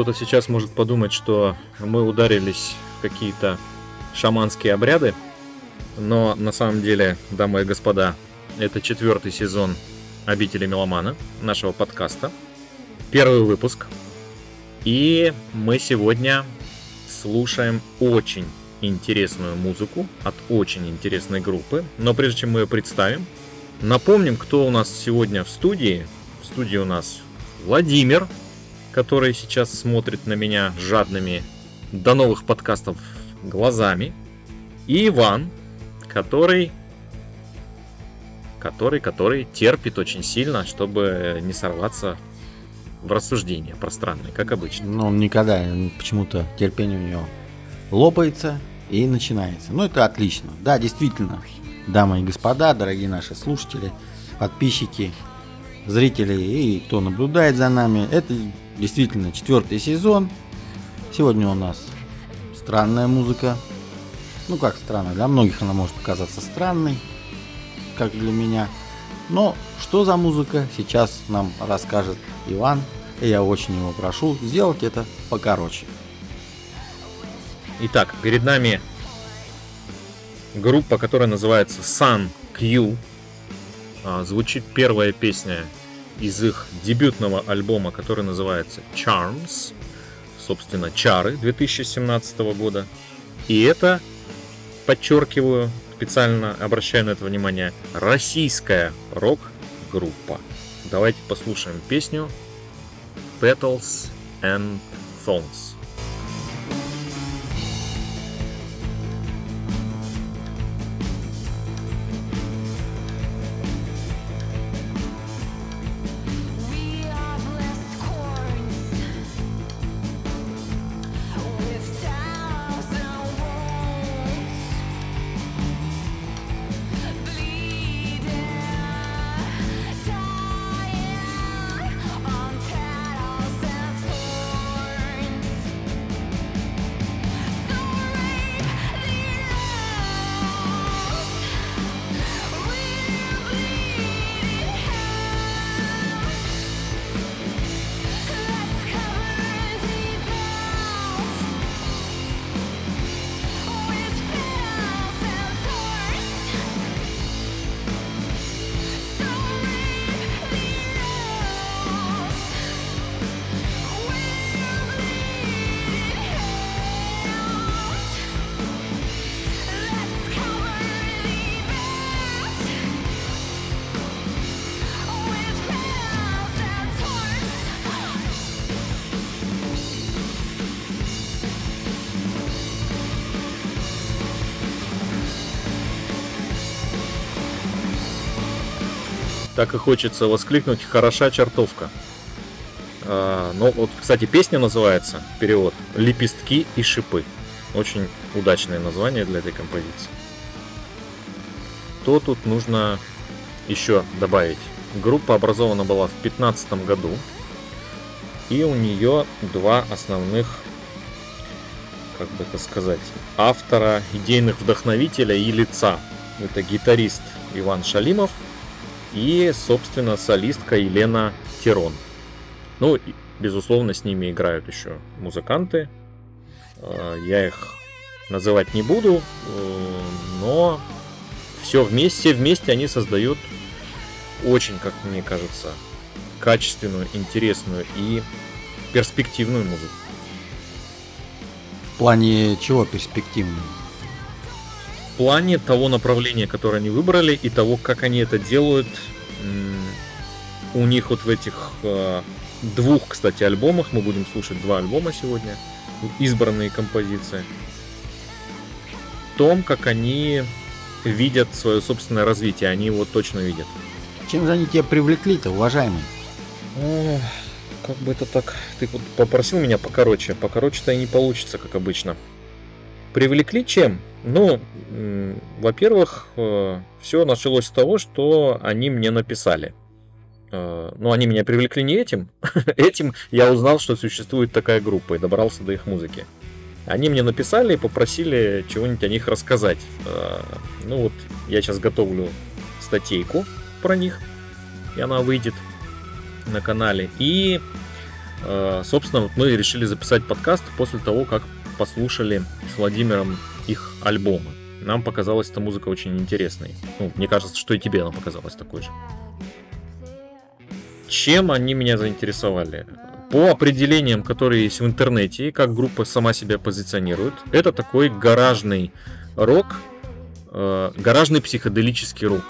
Кто-то сейчас может подумать, что мы ударились в какие-то шаманские обряды, но на самом деле, дамы и господа, это четвертый сезон «Обители меломана» нашего подкаста. Первый выпуск. И мы сегодня слушаем очень интересную музыку от очень интересной группы. Но прежде чем мы ее представим, напомним, кто у нас сегодня в студии. В студии у нас Владимир, который сейчас смотрит на меня жадными до новых подкастов глазами. И Иван, который который, который терпит очень сильно, чтобы не сорваться в рассуждения пространные, как обычно. Но он никогда, почему-то терпение у него лопается и начинается. Ну, это отлично. Да, действительно, дамы и господа, дорогие наши слушатели, подписчики, зрители и кто наблюдает за нами, это действительно четвертый сезон. Сегодня у нас странная музыка. Ну, как странная, для многих она может показаться странной, как для меня. Но что за музыка, сейчас нам расскажет Иван. И я очень его прошу сделать это покороче. Итак, перед нами группа, которая называется Sun Q. А, звучит первая песня из их дебютного альбома, который называется Charms. Собственно, Чары 2017 года. И это, подчеркиваю, специально обращаю на это внимание, российская рок-группа. Давайте послушаем песню Petals and Thorns. Так и хочется воскликнуть «Хороша чертовка». А, ну, вот, кстати, песня называется, перевод, «Лепестки и шипы». Очень удачное название для этой композиции. То тут нужно еще добавить. Группа образована была в 2015 году, и у нее два основных, как бы это сказать, автора, идейных вдохновителя и лица. Это гитарист Иван Шалимов – и, собственно, солистка Елена Тирон. Ну, безусловно, с ними играют еще музыканты. А, я их называть не буду, э, но все вместе, вместе они создают очень, как мне кажется, качественную, интересную и перспективную музыку. В плане чего перспективную? Плане того направления, которое они выбрали, и того, как они это делают. У них вот в этих э, двух, кстати, альбомах, мы будем слушать два альбома сегодня, избранные композиции, в том, как они видят свое собственное развитие, они его точно видят. Чем же они тебя привлекли-то, уважаемый? Ох, как бы это так... Ты вот попросил меня покороче. Покороче-то и не получится, как обычно. Привлекли чем? Ну, во-первых, э, все началось с того, что они мне написали. Э, ну, они меня привлекли не этим. этим я узнал, что существует такая группа и добрался до их музыки. Они мне написали и попросили чего-нибудь о них рассказать. Э, ну вот, я сейчас готовлю статейку про них, и она выйдет на канале. И собственно, мы решили записать подкаст после того, как послушали с Владимиром их альбомы. Нам показалась эта музыка очень интересной. Ну, мне кажется, что и тебе она показалась такой же. Чем они меня заинтересовали? По определениям, которые есть в интернете, как группа сама себя позиционирует, это такой гаражный рок, э, гаражный психоделический рок.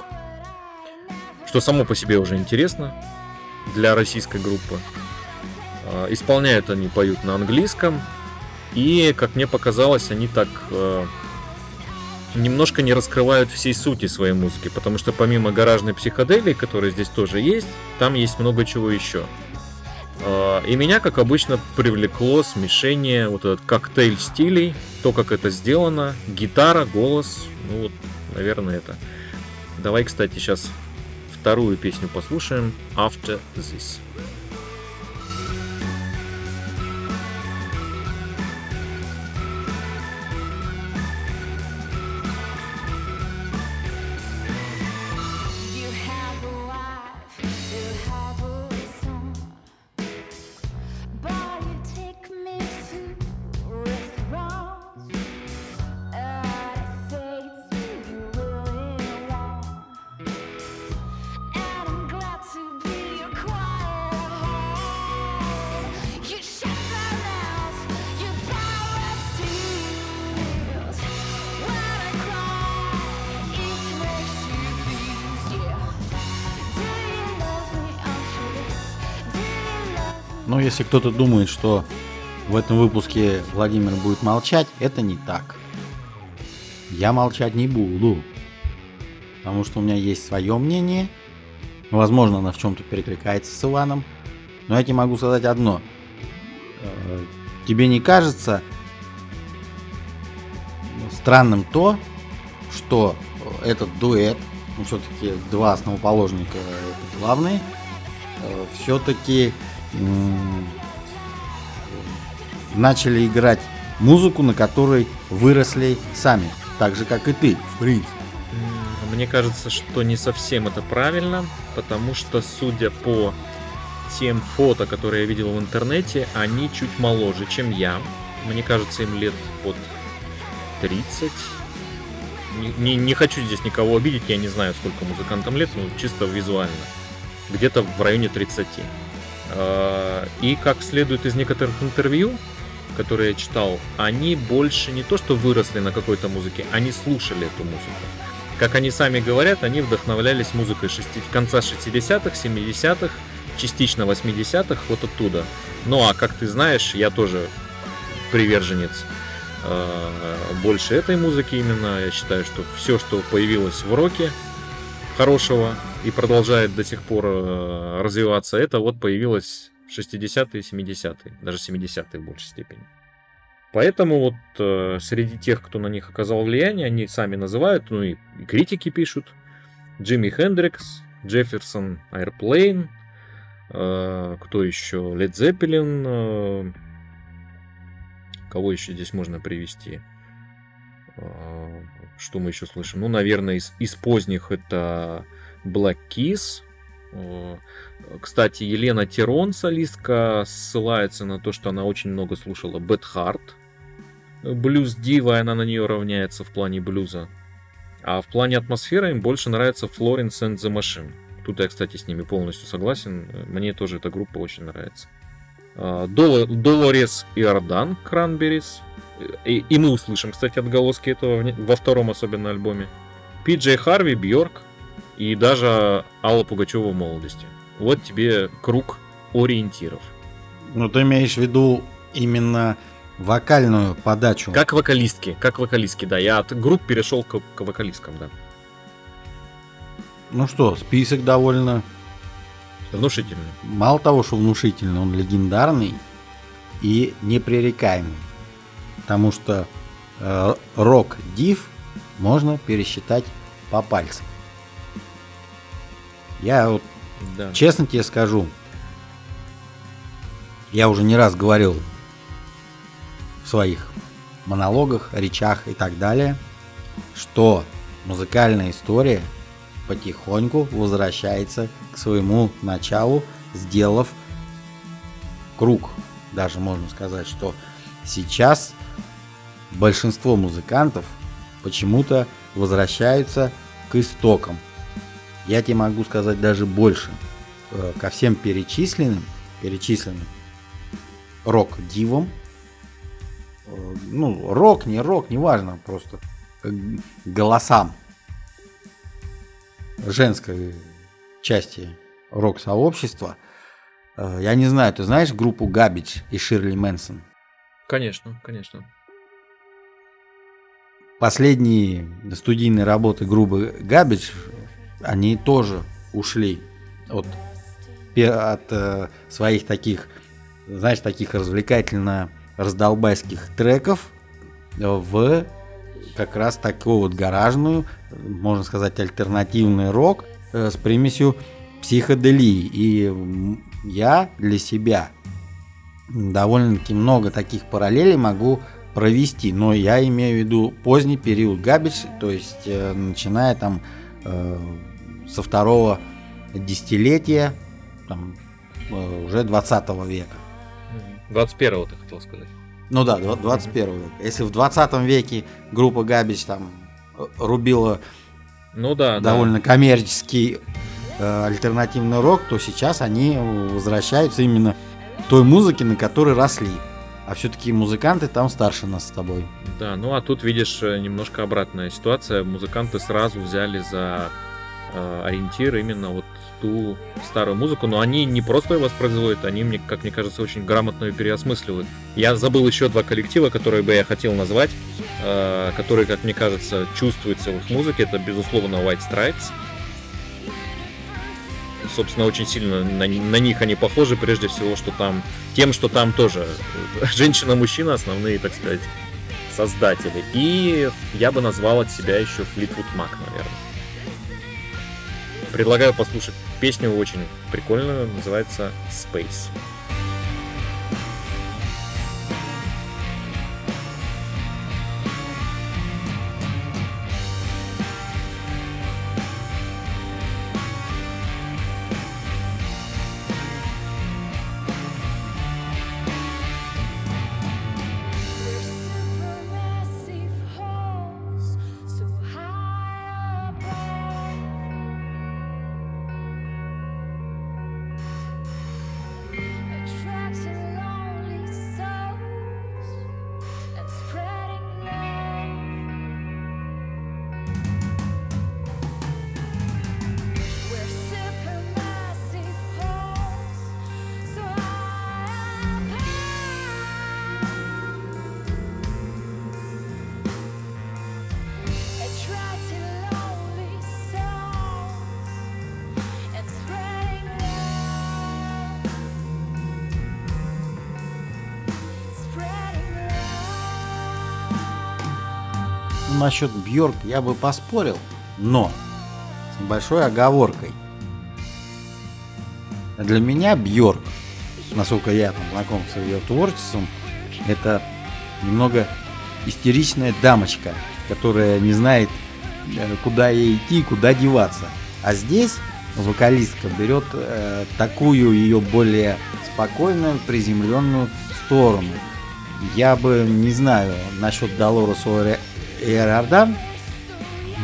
Что само по себе уже интересно для российской группы. Э, исполняют они, поют на английском. И, как мне показалось, они так э, немножко не раскрывают всей сути своей музыки, потому что помимо гаражной психоделии, которая здесь тоже есть, там есть много чего еще. Э, и меня, как обычно, привлекло смешение, вот этот коктейль стилей, то, как это сделано, гитара, голос, ну вот, наверное, это. Давай, кстати, сейчас вторую песню послушаем, After This. Если кто-то думает, что в этом выпуске Владимир будет молчать, это не так. Я молчать не буду. Потому что у меня есть свое мнение. Возможно, оно в чем-то перекликается с Иваном. Но я тебе могу сказать одно. Э, тебе не кажется странным то, что этот дуэт, ну все-таки два основоположника это главные, э, все-таки начали играть музыку, на которой выросли сами, так же как и ты, в. Мне кажется, что не совсем это правильно, потому что, судя по тем фото, которые я видел в интернете, они чуть моложе, чем я. Мне кажется, им лет под 30. Не, не, не хочу здесь никого обидеть, я не знаю, сколько музыкантам лет, но чисто визуально. Где-то в районе 30. Э, и как следует из некоторых интервью, которые я читал, они больше не то что выросли на какой-то музыке, они слушали эту музыку. Как они сами говорят, они вдохновлялись музыкой 6, конца 60-х, 70-х, частично 80-х, вот оттуда. Ну а как ты знаешь, я тоже приверженец э, больше этой музыки именно. Я считаю, что все, что появилось в роке хорошего, и продолжает до сих пор э, развиваться, это вот появилось 60-е, 70-е, даже 70-е в большей степени. Поэтому вот э, среди тех, кто на них оказал влияние, они сами называют, ну и, и критики пишут, Джимми Хендрикс, Джефферсон Airplane, э, кто еще, Led Zeppelin, э, кого еще здесь можно привести? Э, что мы еще слышим? Ну, наверное, из, из поздних это Black Keys. Кстати, Елена Тирон, солистка, ссылается на то, что она очень много слушала Bad Heart. Блюз Дива, она на нее равняется в плане блюза. А в плане атмосферы им больше нравится Florence and the Machine. Тут я, кстати, с ними полностью согласен. Мне тоже эта группа очень нравится. Долорес Иордан, Кранберис. И мы услышим, кстати, отголоски этого во втором особенно альбоме. Пиджей Харви, Бьорк, и даже Алла Пугачева в молодости. Вот тебе круг ориентиров. Ну, ты имеешь в виду именно вокальную подачу. Как вокалистки, как вокалистки, да. Я от групп перешел к, к вокалисткам, да. Ну что, список довольно... Внушительный. Мало того, что внушительный, он легендарный и непререкаемый. Потому что э, рок-див можно пересчитать по пальцам. Я вот да. честно тебе скажу, я уже не раз говорил в своих монологах, речах и так далее, что музыкальная история потихоньку возвращается к своему началу, сделав круг, даже можно сказать, что сейчас большинство музыкантов почему-то возвращаются к истокам. Я тебе могу сказать даже больше. Э, ко всем перечисленным, перечисленным рок-дивам, э, ну, рок, не рок, неважно, просто голосам женской части рок-сообщества. Э, я не знаю, ты знаешь группу Габич и Ширли Мэнсон? Конечно, конечно. Последние студийные работы группы Габич, они тоже ушли от, от э, своих таких, знаешь, таких развлекательно раздолбайских треков в как раз такую вот гаражную, можно сказать, альтернативный рок э, с примесью психоделии. И я для себя довольно-таки много таких параллелей могу провести, но я имею в виду поздний период Габич, то есть э, начиная там э, со второго десятилетия, там, э, уже 20 века. 21-го ты хотел сказать. Ну да, 21 век. Если в 20 веке группа Габич там э, рубила ну да, довольно да. коммерческий э, альтернативный рок, то сейчас они возвращаются именно той музыке, на которой росли. А все-таки музыканты там старше нас с тобой. Да, ну а тут видишь э, немножко обратная ситуация. Музыканты сразу взяли за э, ориентир именно вот ту старую музыку, но они не просто ее воспроизводят, они, мне, как мне кажется, очень грамотно ее переосмысливают. Я забыл еще два коллектива, которые бы я хотел назвать, э, которые, как мне кажется, чувствуются в их музыке. Это, безусловно, White Stripes. Собственно, очень сильно на, на них они похожи, прежде всего, что там тем, что там тоже женщина-мужчина, основные, так сказать, создатели. И я бы назвал от себя еще Fleetwood Mac, наверное. Предлагаю послушать песню очень прикольную, называется Space. Бьорк я бы поспорил, но с большой оговоркой. Для меня Бьорк, насколько я там знаком с ее творчеством, это немного истеричная дамочка, которая не знает, э, куда ей идти, куда деваться. А здесь вокалистка берет э, такую ее более спокойную, приземленную сторону. Я бы не знаю насчет Долорес и Иордан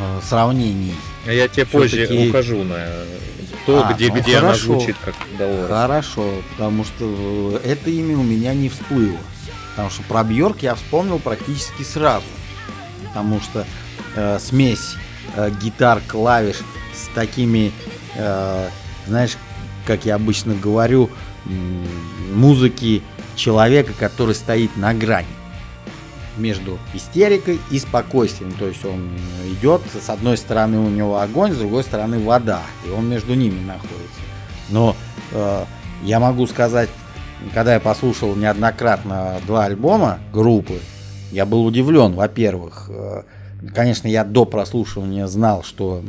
э, сравнений. А я тебе позже укажу на то, а, где, ну, где хорошо, она звучит как Долорес. Хорошо, потому что это имя у меня не всплыло. Потому что про Бьорк я вспомнил практически сразу. Потому что э, смесь э, гитар, клавиш с такими, э, знаешь, как я обычно говорю, музыки человека, который стоит на грани между истерикой и спокойствием. То есть он идет, с одной стороны у него огонь, с другой стороны вода, и он между ними находится. Но э, я могу сказать, когда я послушал неоднократно два альбома группы, я был удивлен, во-первых, э, конечно, я до прослушивания знал, что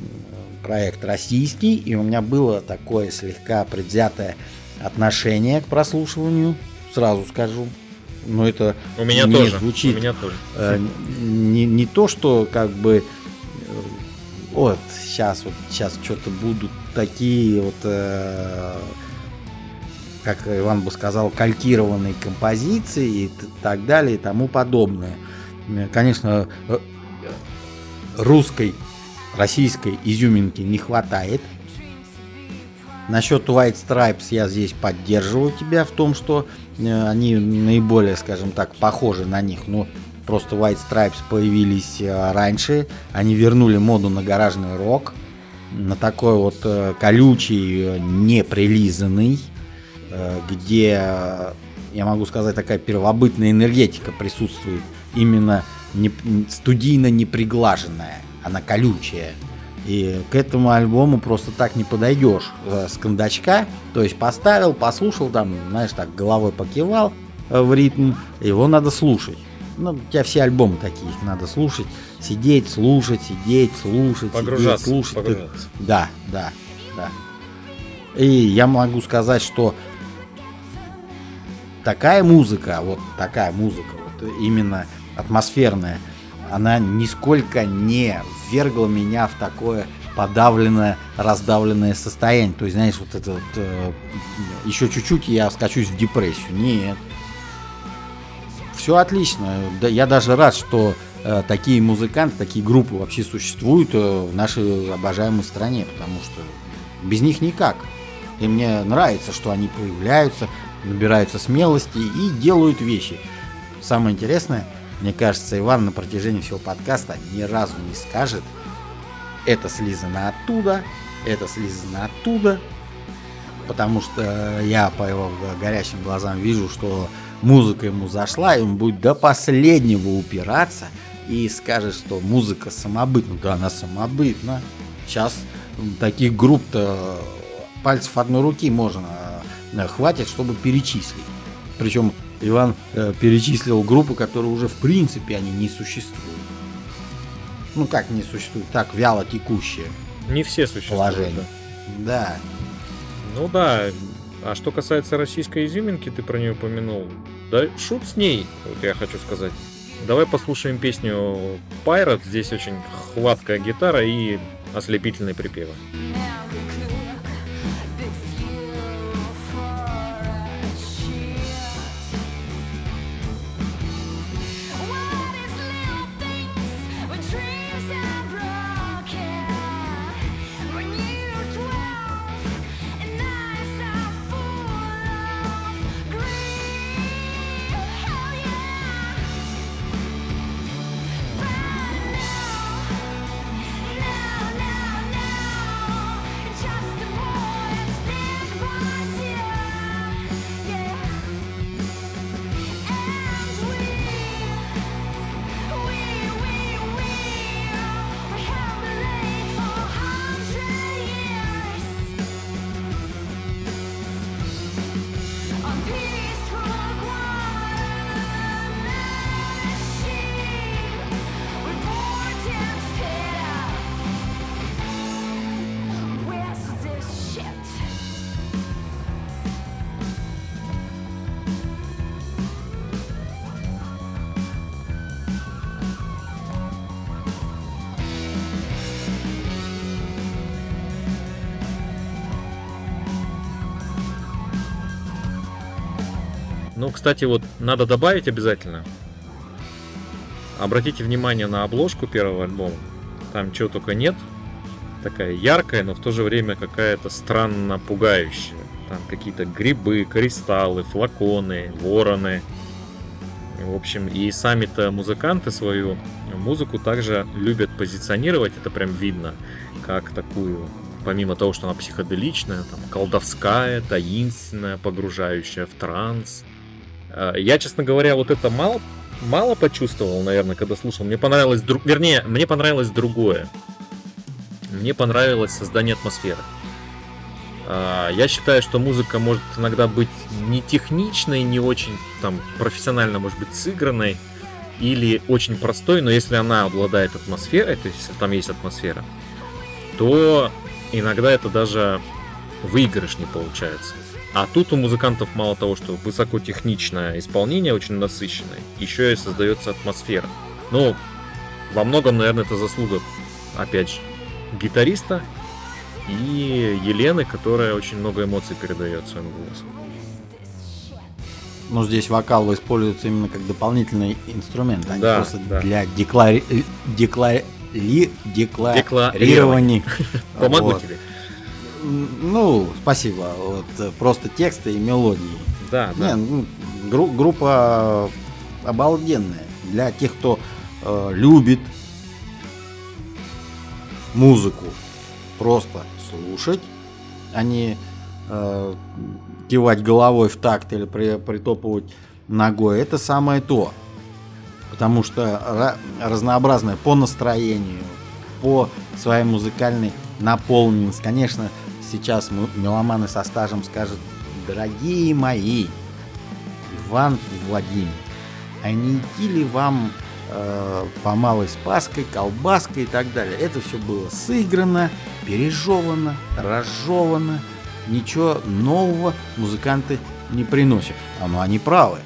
проект российский, и у меня было такое слегка предвзятое отношение к прослушиванию, сразу скажу но это у меня не тоже. звучит. У меня тоже. Э, не, не то, что как бы э, вот сейчас вот сейчас что-то будут такие вот э, как Иван бы сказал, калькированной композиции и так далее и тому подобное. Конечно, э, русской, российской изюминки не хватает. Насчет White Stripes я здесь поддерживаю тебя в том, что э, они наиболее, скажем так, похожи на них. Но просто White Stripes появились э, раньше. Они вернули моду на гаражный рок. На такой вот колючий, неприлизанный Э, где, я могу сказать, такая первобытная энергетика присутствует, именно студийно неприглаженная, она колючая. И к этому альбому просто так не подойдешь э, с кондачка. То есть поставил, послушал, там, знаешь, так головой покивал э, в ритм. Его надо слушать. Ну, у тебя все альбомы такие, их надо слушать. Сидеть, слушать, сидеть, слушать, погружаться, сидеть, слушать. Погружаться. Да, да, да. И я могу сказать, что такая музыка, вот такая музыка, вот именно атмосферная, она нисколько не ввергла меня в такое подавленное, раздавленное состояние. То есть, знаешь, вот это вот, э, еще чуть-чуть я скачусь в депрессию. Нет. Все отлично. Да, я даже рад, что э, такие музыканты, такие группы вообще существуют э, в нашей обожаемой стране, потому что без них никак. И мне нравится, что они появляются, набираются смелости и делают вещи. Самое интересное, мне кажется, Иван на протяжении всего подкаста ни разу не скажет, это слизано оттуда, это слизано оттуда, потому что я по его горящим глазам вижу, что музыка ему зашла, и он будет до последнего упираться и скажет, что музыка самобытна. Да, она самобытна. Сейчас таких групп-то пальцев одной руки можно Э, хватит, чтобы перечислить. Причем Иван э, перечислил группы, которые уже в принципе они не существуют. Ну как не существуют, так вяло текущие. Не все существуют. Положение. Да. Ну да. А что касается российской изюминки, ты про нее упомянул. Да шут с ней, вот я хочу сказать. Давай послушаем песню Pirate. Здесь очень хваткая гитара и ослепительные припевы. Ну, кстати, вот надо добавить обязательно. Обратите внимание на обложку первого альбома. Там чего только нет. Такая яркая, но в то же время какая-то странно пугающая. Там какие-то грибы, кристаллы, флаконы, вороны. В общем, и сами-то музыканты свою музыку также любят позиционировать, это прям видно, как такую, помимо того, что она психоделичная, там, колдовская, таинственная, погружающая в транс – я, честно говоря, вот это мало, мало почувствовал, наверное, когда слушал. Мне понравилось, друг... вернее, мне понравилось другое. Мне понравилось создание атмосферы. Э, я считаю, что музыка может иногда быть не техничной, не очень там профессионально, может быть, сыгранной или очень простой, но если она обладает атмосферой, то есть если там есть атмосфера, то иногда это даже выигрыш не получается. А тут у музыкантов мало того, что высокотехничное исполнение, очень насыщенное, еще и создается атмосфера. Ну, во многом, наверное, это заслуга, опять же, гитариста и Елены, которая очень много эмоций передает своим голосом. Но здесь вокал используется именно как дополнительный инструмент, а не Да, просто да. для деклари... декла- ли- декларирования. Декларирования. Помогу Вот. тебе. Ну, спасибо. Вот э, просто тексты и мелодии. Да, Не, да. ну, гру- группа обалденная. Для тех, кто э, любит музыку, просто слушать, а не э, кивать головой в такт или при- притопывать ногой. Это самое то. Потому что ра- разнообразное по настроению, по своей музыкальной наполненности. Конечно, сейчас меломаны со стажем скажут, дорогие мои, Иван и Владимир, а не идти ли вам э, по малой спаской, колбаской и так далее? Это все было сыграно, пережевано, разжевано. Ничего нового музыканты не приносят. А ну они правы.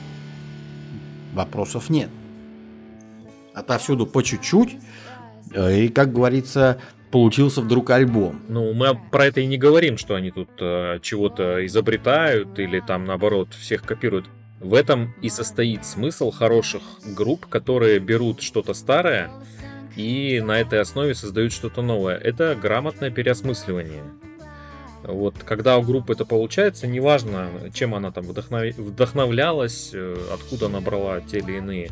Вопросов нет. Отовсюду по чуть-чуть. э, И, как говорится, получился вдруг альбом. Ну, мы про это и не говорим, что они тут э, чего-то изобретают или там наоборот всех копируют. В этом и состоит смысл хороших групп, которые берут что-то старое и на этой основе создают что-то новое. Это грамотное переосмысливание. Вот, когда у группы это получается, неважно, чем она там вдохнов- вдохновлялась, э, откуда она брала те или иные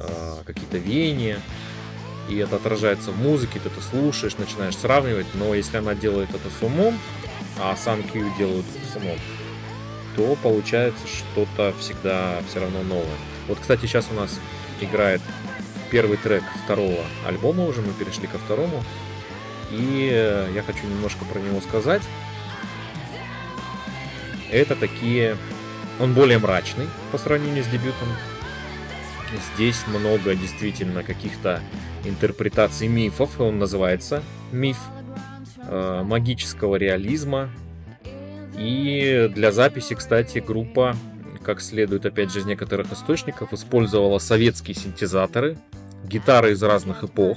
э, какие-то веяния, и это отражается в музыке, ты это слушаешь, начинаешь сравнивать, но если она делает это с умом, а сам Q делают с умом, то получается что-то всегда все равно новое. Вот, кстати, сейчас у нас играет первый трек второго альбома уже, мы перешли ко второму, и э, я хочу немножко про него сказать. Это такие... Он более мрачный по сравнению с дебютом. Здесь много действительно каких-то интерпретаций мифов, и он называется «Миф», э, магического реализма. И для записи, кстати, группа, как следует опять же из некоторых источников, использовала советские синтезаторы, гитары из разных эпох,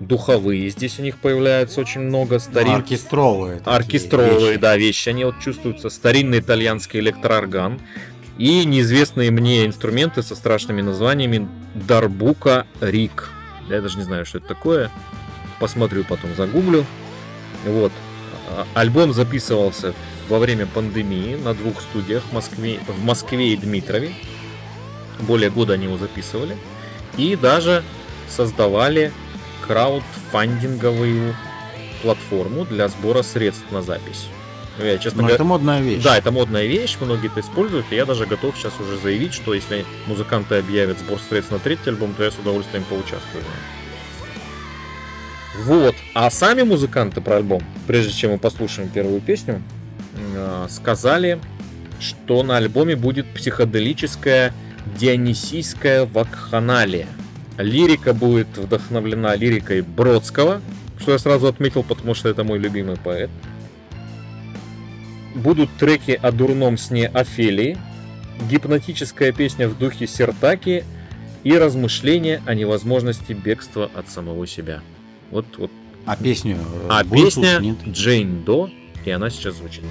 духовые здесь у них появляется очень много, Ну, старин... оркестровые. такие оркестровые, вещи. да, вещи. Они вот чувствуются. Старинный итальянский электроорган и неизвестные мне инструменты со страшными названиями Дарбука Рик. Я даже не знаю, что это такое. Посмотрю потом, загуглю. Вот. А, Альбом записывался во время пандемии на двух студиях в Москве, в Москве и Дмитрове. Более года они его записывали. И даже создавали краудфандинговую платформу для сбора средств на запись. Ну, Я, честно Но говоря, это модная вещь. да, это модная вещь, многие это используют, и я даже готов сейчас уже заявить, что если музыканты объявят сбор средств на третий альбом, то я с удовольствием поучаствую. Вот. А сами музыканты про альбом, прежде чем мы послушаем первую песню, э, сказали, что на альбоме будет психоделическая дионисийская вакханалия. Лирика будет вдохновлена лирикой Бродского, что я сразу отметил, потому что это мой любимый поэт. Будут треки о дурном сне Офелии, гипнотическая песня в духе Сертаки и размышления о невозможности бегства от самого себя. Вот, вот. А песню э, А песня слушать, нет? Джейн До, и она сейчас звучит.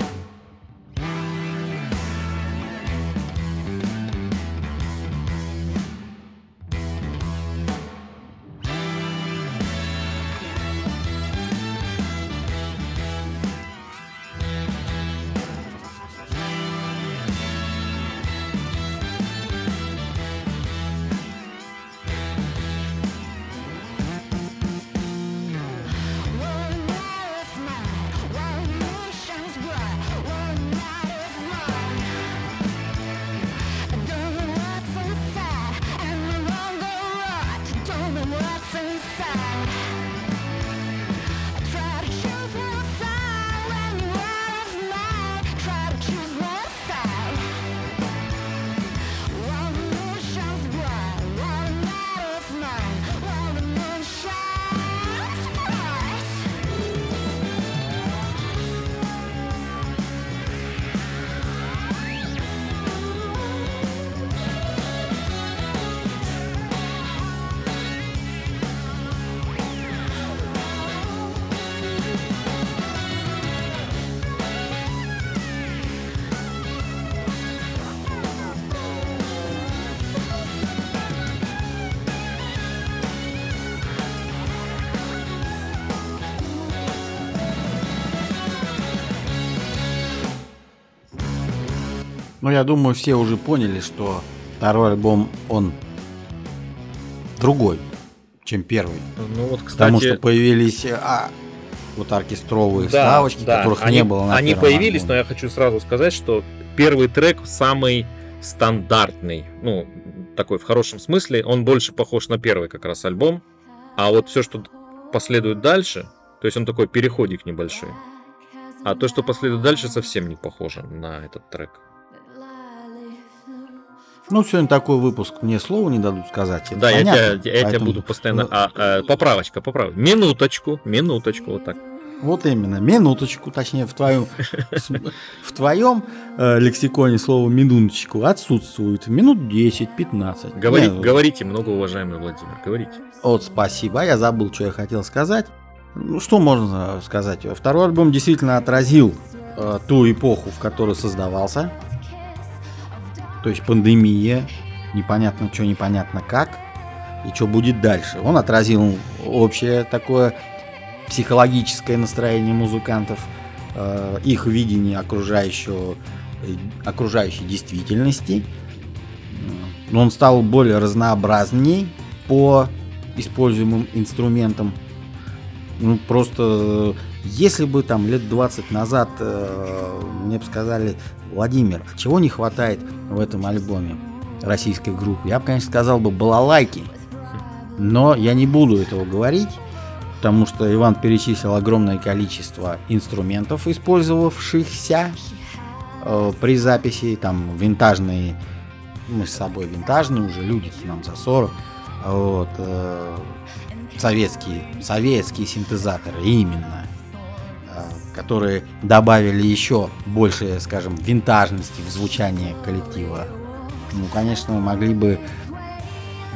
Ну, я думаю, все уже поняли, что второй альбом, он другой, чем первый. Ну вот, Потому кстати, что появились а, вот оркестровые да, вставочки, да, которых они, не было на Они появились, но альбоме. я хочу сразу сказать, что первый трек самый стандартный, ну, такой в хорошем смысле, он больше похож на первый как раз альбом, а вот все, что последует дальше, то есть он такой переходик небольшой, а то, что последует дальше, совсем не похоже на этот трек. Ну, сегодня такой выпуск, мне слова не дадут сказать. это Да, я понятно, тебя, я тебя поэтому- буду постоянно... А, а, поправочка, поправочка. Минуточку, минуточку, вот так. Вот именно, минуточку, точнее, в твоем, в твоем э, лексиконе слово минуточку отсутствует. Минут 10-15. Говори- Не, говорите, многоуважаемый Владимир, говорите. Вот, спасибо. Я забыл, что я хотел сказать. Ну, что можно сказать? Второй альбом действительно отразил э, ту эпоху, в которой создавался. То есть пандемия, непонятно что, непонятно как, и что будет дальше. Он отразил общее такое психологическое настроение музыкантов, э, их видение окружающего, э, окружающей действительности. Но он стал более разнообразней по используемым инструментам. Ну, просто, если бы там лет 20 назад э, мне бы сказали, Владимир, а чего не хватает в этом альбоме российской группы? Я бы, конечно, сказал бы балалайки. Но я не буду этого говорить, потому что Иван перечислил огромное количество инструментов, использовавшихся э, при записи, там винтажные, мы с собой винтажные уже люди нам за 40, вот, э, советские, советские синтезаторы именно, которые добавили еще больше, скажем, винтажности в звучание коллектива. Ну, конечно, могли бы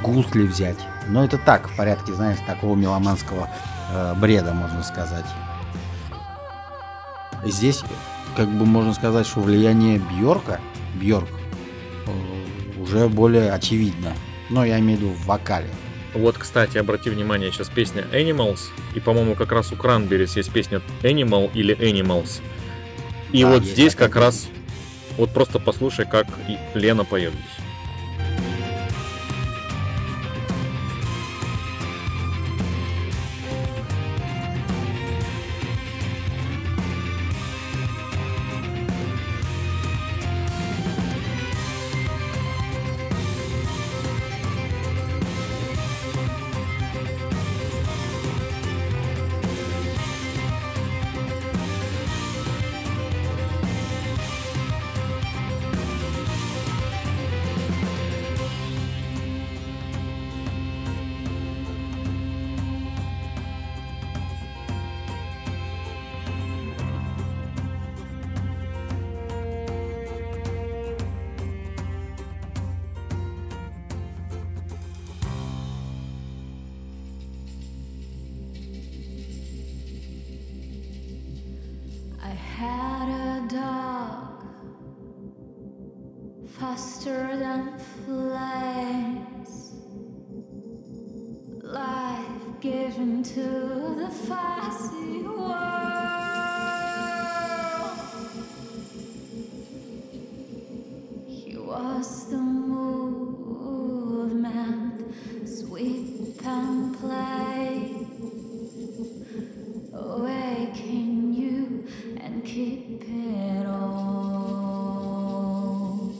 гусли взять, но это так, в порядке, знаешь, такого меломанского э, бреда, можно сказать. Здесь, как бы можно сказать, что влияние Бьорка, Бьорк, э, уже более очевидно. Но я имею в виду в вокале. Вот, кстати, обрати внимание, сейчас песня Animals, и, по-моему, как раз у Кранберис есть песня Animal или Animals. И Да, вот здесь как раз, вот просто послушай, как Лена поет здесь.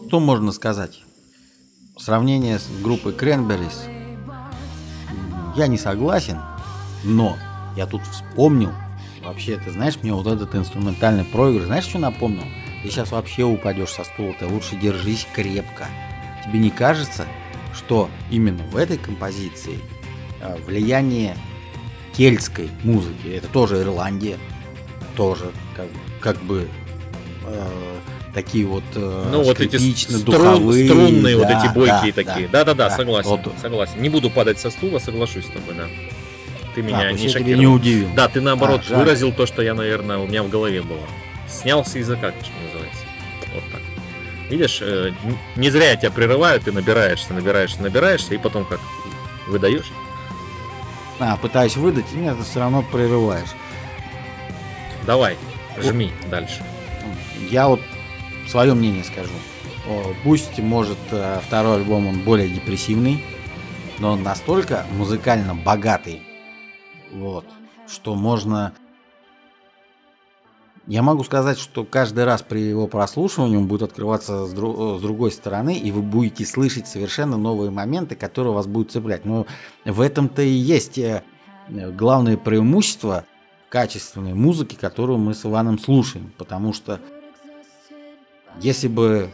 Что можно сказать? Сравнение с группой м, я не согласен, но я тут вспомнил, вообще, ты знаешь, мне вот этот инструментальный проигрыш, знаешь, что напомнил? Ты сейчас вообще упадешь со стула, ты лучше держись крепко. Тебе не кажется, что именно в этой композиции э, влияние кельтской музыки, это тоже Ирландия, тоже как, как бы э, такие вот э, Ну, вот эти струн- скрипично-духовые, струнные, вот да, эти бойкие да, такие. да, Да-да-да, да. согласен, Вот. согласен. Не буду падать со стула, соглашусь с тобой, да. Ты А, меня есть не шокировал. не удивил. Да, ты наоборот А, выразил то, что я, наверное, у меня в голове было. Снял с языка, что называется. Вот. Видишь, э, не зря я тебя прерываю, ты набираешься, набираешься, набираешься, и потом как выдаешь. А, пытаюсь выдать, и нет, ты все равно прерываешь. Давай, жми дальше. Я вот свое мнение скажу. Пусть, может, э, второй альбом он более депрессивный, но он настолько музыкально богатый, вот, что можно... Я могу сказать, что каждый раз при его прослушивании он будет открываться с, дру- с другой стороны, и вы будете слышать совершенно новые моменты, которые вас будут цеплять. Но в этом-то и есть э, главное преимущество качественной музыки, которую мы с Иваном слушаем. Потому что если бы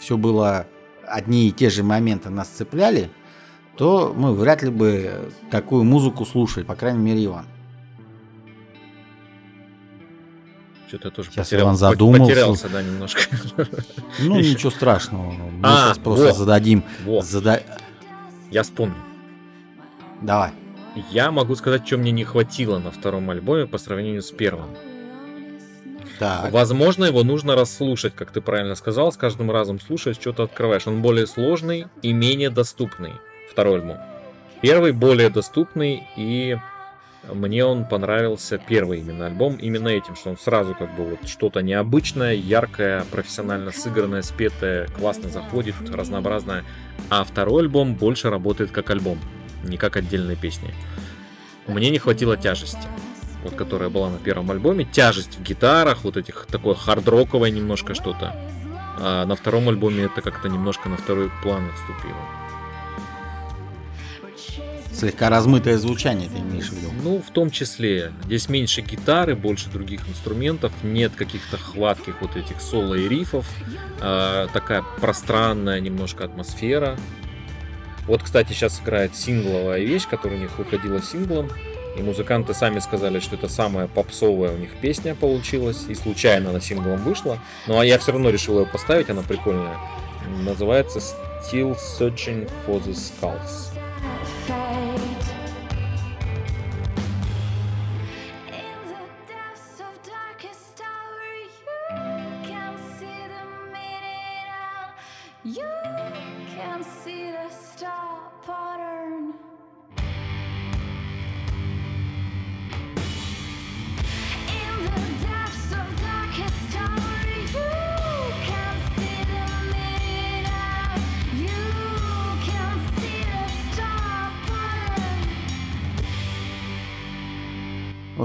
все было одни и те же моменты нас цепляли, то мы вряд ли бы такую музыку слушали, по крайней мере, Иван. Что-то тоже Сейчас потерял- Иван задумался. потерялся, да, немножко. Ну, ничего страшного. Мы А, сейчас просто вот. зададим. Вот, зада- я вспомнил. Давай. Я могу сказать, что мне не хватило на втором альбоме по сравнению с первым. Так. Возможно, его нужно расслушать, как ты правильно сказал, с каждым разом слушаешь, что-то открываешь. Он более сложный и менее доступный, второй альбом. Первый более доступный, и мне он понравился первый именно альбом именно этим, что он сразу как бы вот что-то необычное, яркое, профессионально сыгранное, спетое, классно заходит, разнообразное. А второй альбом больше работает как альбом, не как отдельные песни. Мне не хватило тяжести вот которая была на первом альбоме, тяжесть в гитарах, вот этих такое хард-роковое немножко что-то. А на втором альбоме это как-то немножко на второй план отступило. Слегка размытое звучание ты имеешь в виду. Ну, в том числе, здесь меньше гитары, больше других инструментов, нет каких-то хватких вот этих соло и рифов, а, такая пространная немножко атмосфера. Вот, кстати, сейчас играет сингловая вещь, которая у них выходила синглом, и музыканты сами сказали, что это самая попсовая у них песня получилась, и случайно она синглом вышла. Ну, а я все равно решил ее поставить, она прикольная. Называется Still Searching for the Skulls.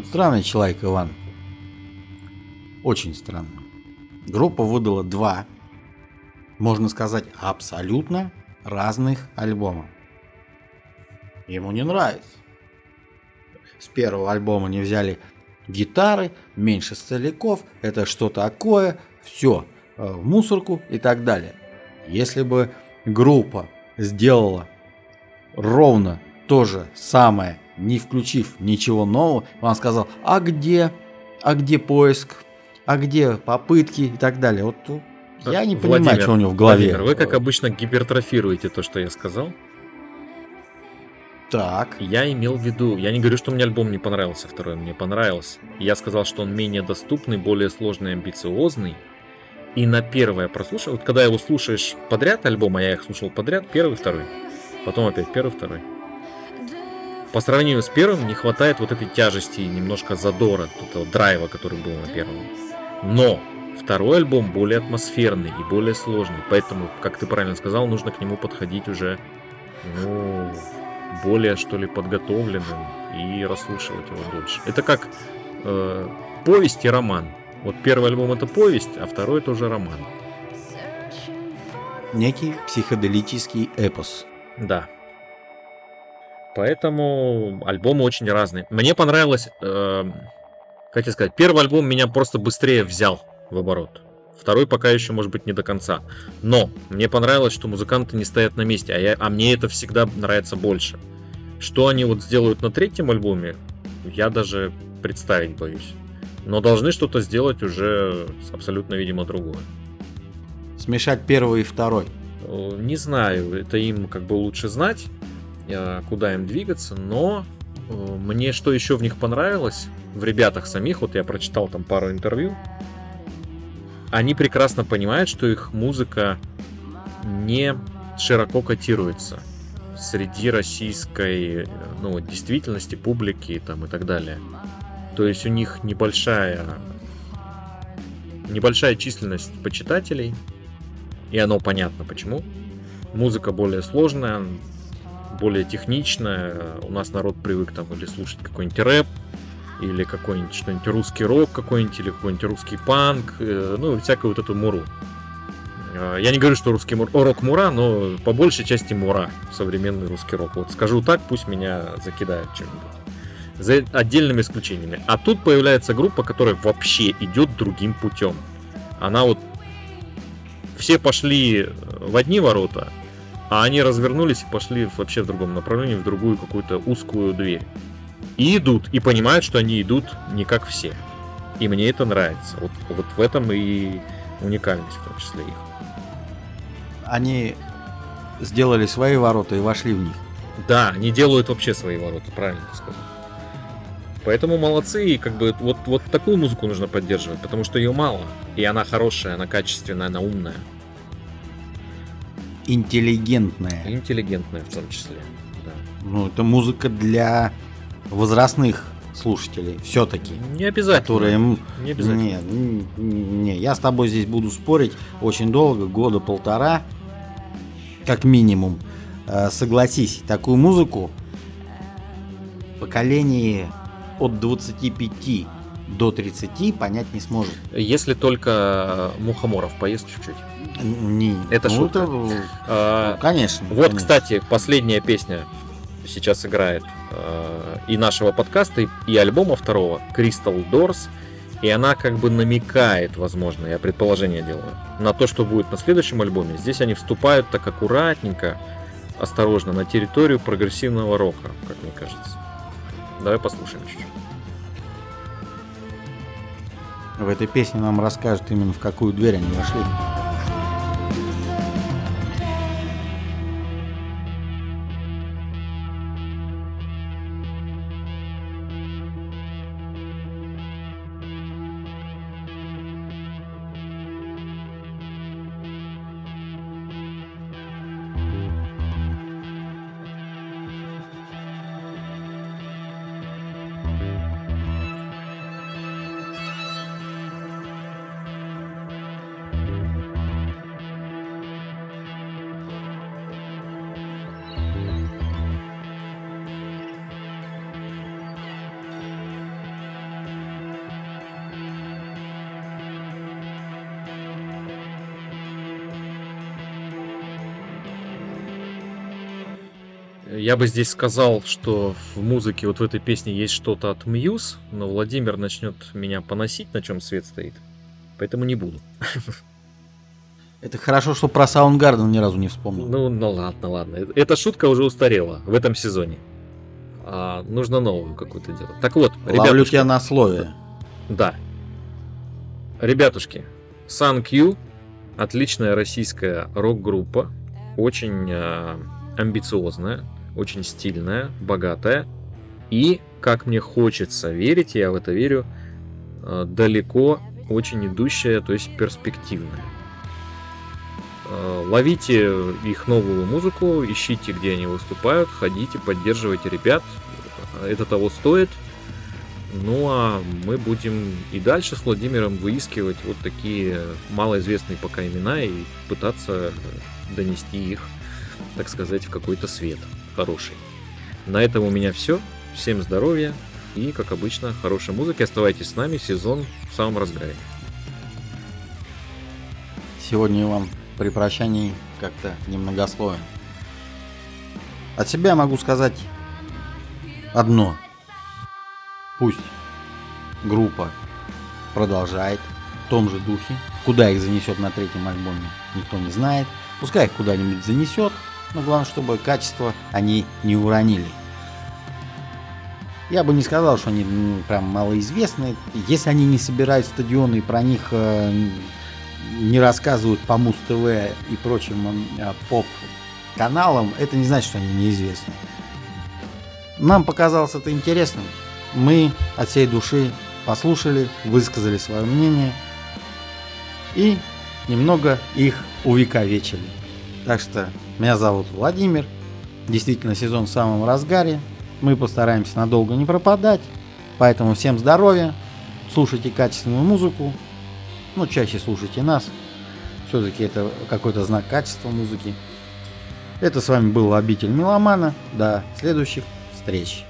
Странный человек Иван. Очень странный. Группа выдала два, можно сказать, абсолютно разных альбома. Ему не нравится. С первого альбома не взяли гитары, меньше столяков, это что такое, все, в мусорку и так далее. Если бы группа сделала ровно то же самое, не включив ничего нового, он сказал, а где, а где поиск, а где попытки и так далее. Вот ну, я не понимаю, Владимир, что у него в голове. Владимир, вы, как обычно, гипертрофируете то, что я сказал. Так, Я имел в виду, я не говорю, что мне альбом не понравился, второй мне понравился. Я сказал, что он менее доступный, более сложный, амбициозный. И на первое прослушал, вот когда его слушаешь подряд альбом, а я их слушал подряд, первый, второй, потом опять первый, второй. По сравнению с первым не хватает вот этой тяжести и немножко задора, этого драйва, который был на первом. Но второй альбом более атмосферный и более сложный, поэтому, как ты правильно сказал, нужно к нему подходить уже, ну, более что ли подготовленным и расслушивать его дольше. Это как э, повесть и роман. Вот первый альбом это повесть, а второй тоже роман. некий психоделический эпос. Да. Поэтому альбомы очень разные. Мне понравилось, э, как тебе сказать, первый альбом меня просто быстрее взял в оборот. Второй пока еще, может быть, не до конца. Но мне понравилось, что музыканты не стоят на месте, а, я, а мне это всегда нравится больше. Что они вот сделают на третьем альбоме, я даже представить боюсь. Но должны что-то сделать уже абсолютно, видимо, другое. Смешать первый и второй. Э, Не знаю, это им как бы лучше знать, куда им двигаться, но э, мне что еще в них понравилось, в ребятах самих, вот я прочитал там пару интервью, они прекрасно понимают, что их музыка не широко котируется среди российской э, ну, действительности, публики там, и так далее. То есть у них небольшая, небольшая численность почитателей, И оно понятно почему. Музыка более сложная, более техничная. У нас народ привык там или слушать какой-нибудь рэп, или какой-нибудь что-нибудь русский рок какой-нибудь, или какой-нибудь русский панк, э, ну, всякую вот эту муру. Э, Я не говорю, что русский мур- рок мура, но по большей части мура, современный русский рок. Вот скажу так, пусть меня закидают чем-нибудь. За отдельными исключениями. А тут появляется группа, которая вообще идет другим путем. Она вот... Все пошли в одни ворота, а они развернулись и пошли вообще в другом направлении, в другую какую-то узкую дверь. И идут, и понимают, что они идут не как все. И мне это нравится. Вот, вот в этом и уникальность, в том числе их. Они сделали свои ворота и вошли в них. Да, они делают вообще свои ворота, правильно ты сказал. Поэтому молодцы, и как бы вот, вот такую музыку нужно поддерживать, потому что ее мало. И она хорошая, она качественная, она умная. Интеллигентная. интеллигентная в том числе. Да. Ну, это музыка для возрастных слушателей. Все-таки. Не обязательно. Которые... Не обязательно. Не, не, я с тобой здесь буду спорить очень долго, года полтора, как минимум. Э, Согласись, такую музыку поколение от 25 до 30 понять не сможет. Если только э, Мухоморов поест чуть-чуть. Не, Это ну, шутка. это, А, ну, конечно. Вот, конечно. кстати, последняя песня сейчас играет э, и нашего подкаста, и, и альбома второго, Crystal Doors. И она как бы намекает, возможно, я предположение делаю, на то, что будет на следующем альбоме. Здесь они вступают так аккуратненько, осторожно, на территорию прогрессивного рока, как мне кажется. Давай послушаем чуть-чуть. В этой песне нам расскажут именно в какую дверь они вошли. Я бы здесь сказал, что в музыке вот в этой песне есть что-то от Мьюз, но Владимир начнет меня поносить, на чем свет стоит. Поэтому не буду. Это хорошо, что про Soundgarden ни разу не вспомнил. Ну, ну ладно, ладно. Э- Эта шутка уже устарела в этом сезоне. А, нужно новую какую-то делать. Так вот, Ловлю ребятушки, тебя на слове. да. Ребятушки, Sun Q отличная российская рок-группа, очень а, амбициозная, очень стильная, богатая и, как мне хочется верить, я в это верю, а, далеко очень идущая, то есть перспективная. Э, Ловите их новую музыку, ищите, где они выступают, ходите, поддерживайте ребят. Это того стоит. Ну а мы будем и дальше с Владимиром выискивать вот такие малоизвестные пока имена и пытаться донести их, так сказать, в какой-то свет хороший. На этом у меня все. Всем здоровья и, как обычно, хорошей музыки. Оставайтесь с нами, сезон в самом разгаре. Сегодня я вам при прощании как-то немногословен. От себя могу сказать одно. Пусть группа продолжает в том же духе. Куда их занесет на третьем альбоме, никто не знает. Пускай их куда-нибудь занесет, но главное, чтобы качество они не уронили. Я бы не сказал, что они ну, прям малоизвестны. Если они не собирают стадионы и про них э, не рассказывают по Муз-ТВ и прочим э, поп-каналам, это не значит, что они неизвестны. Нам показалось это интересным. Мы от всей души послушали, высказали свое мнение и немного их увековечили. Так что меня зовут Владимир. Действительно, сезон в самом разгаре. Мы постараемся надолго не пропадать. Поэтому всем здоровья. Слушайте качественную музыку. Ну, чаще слушайте нас. Все-таки это какой-то знак качества музыки. Это с вами был Обитель Меломана. До следующих встреч.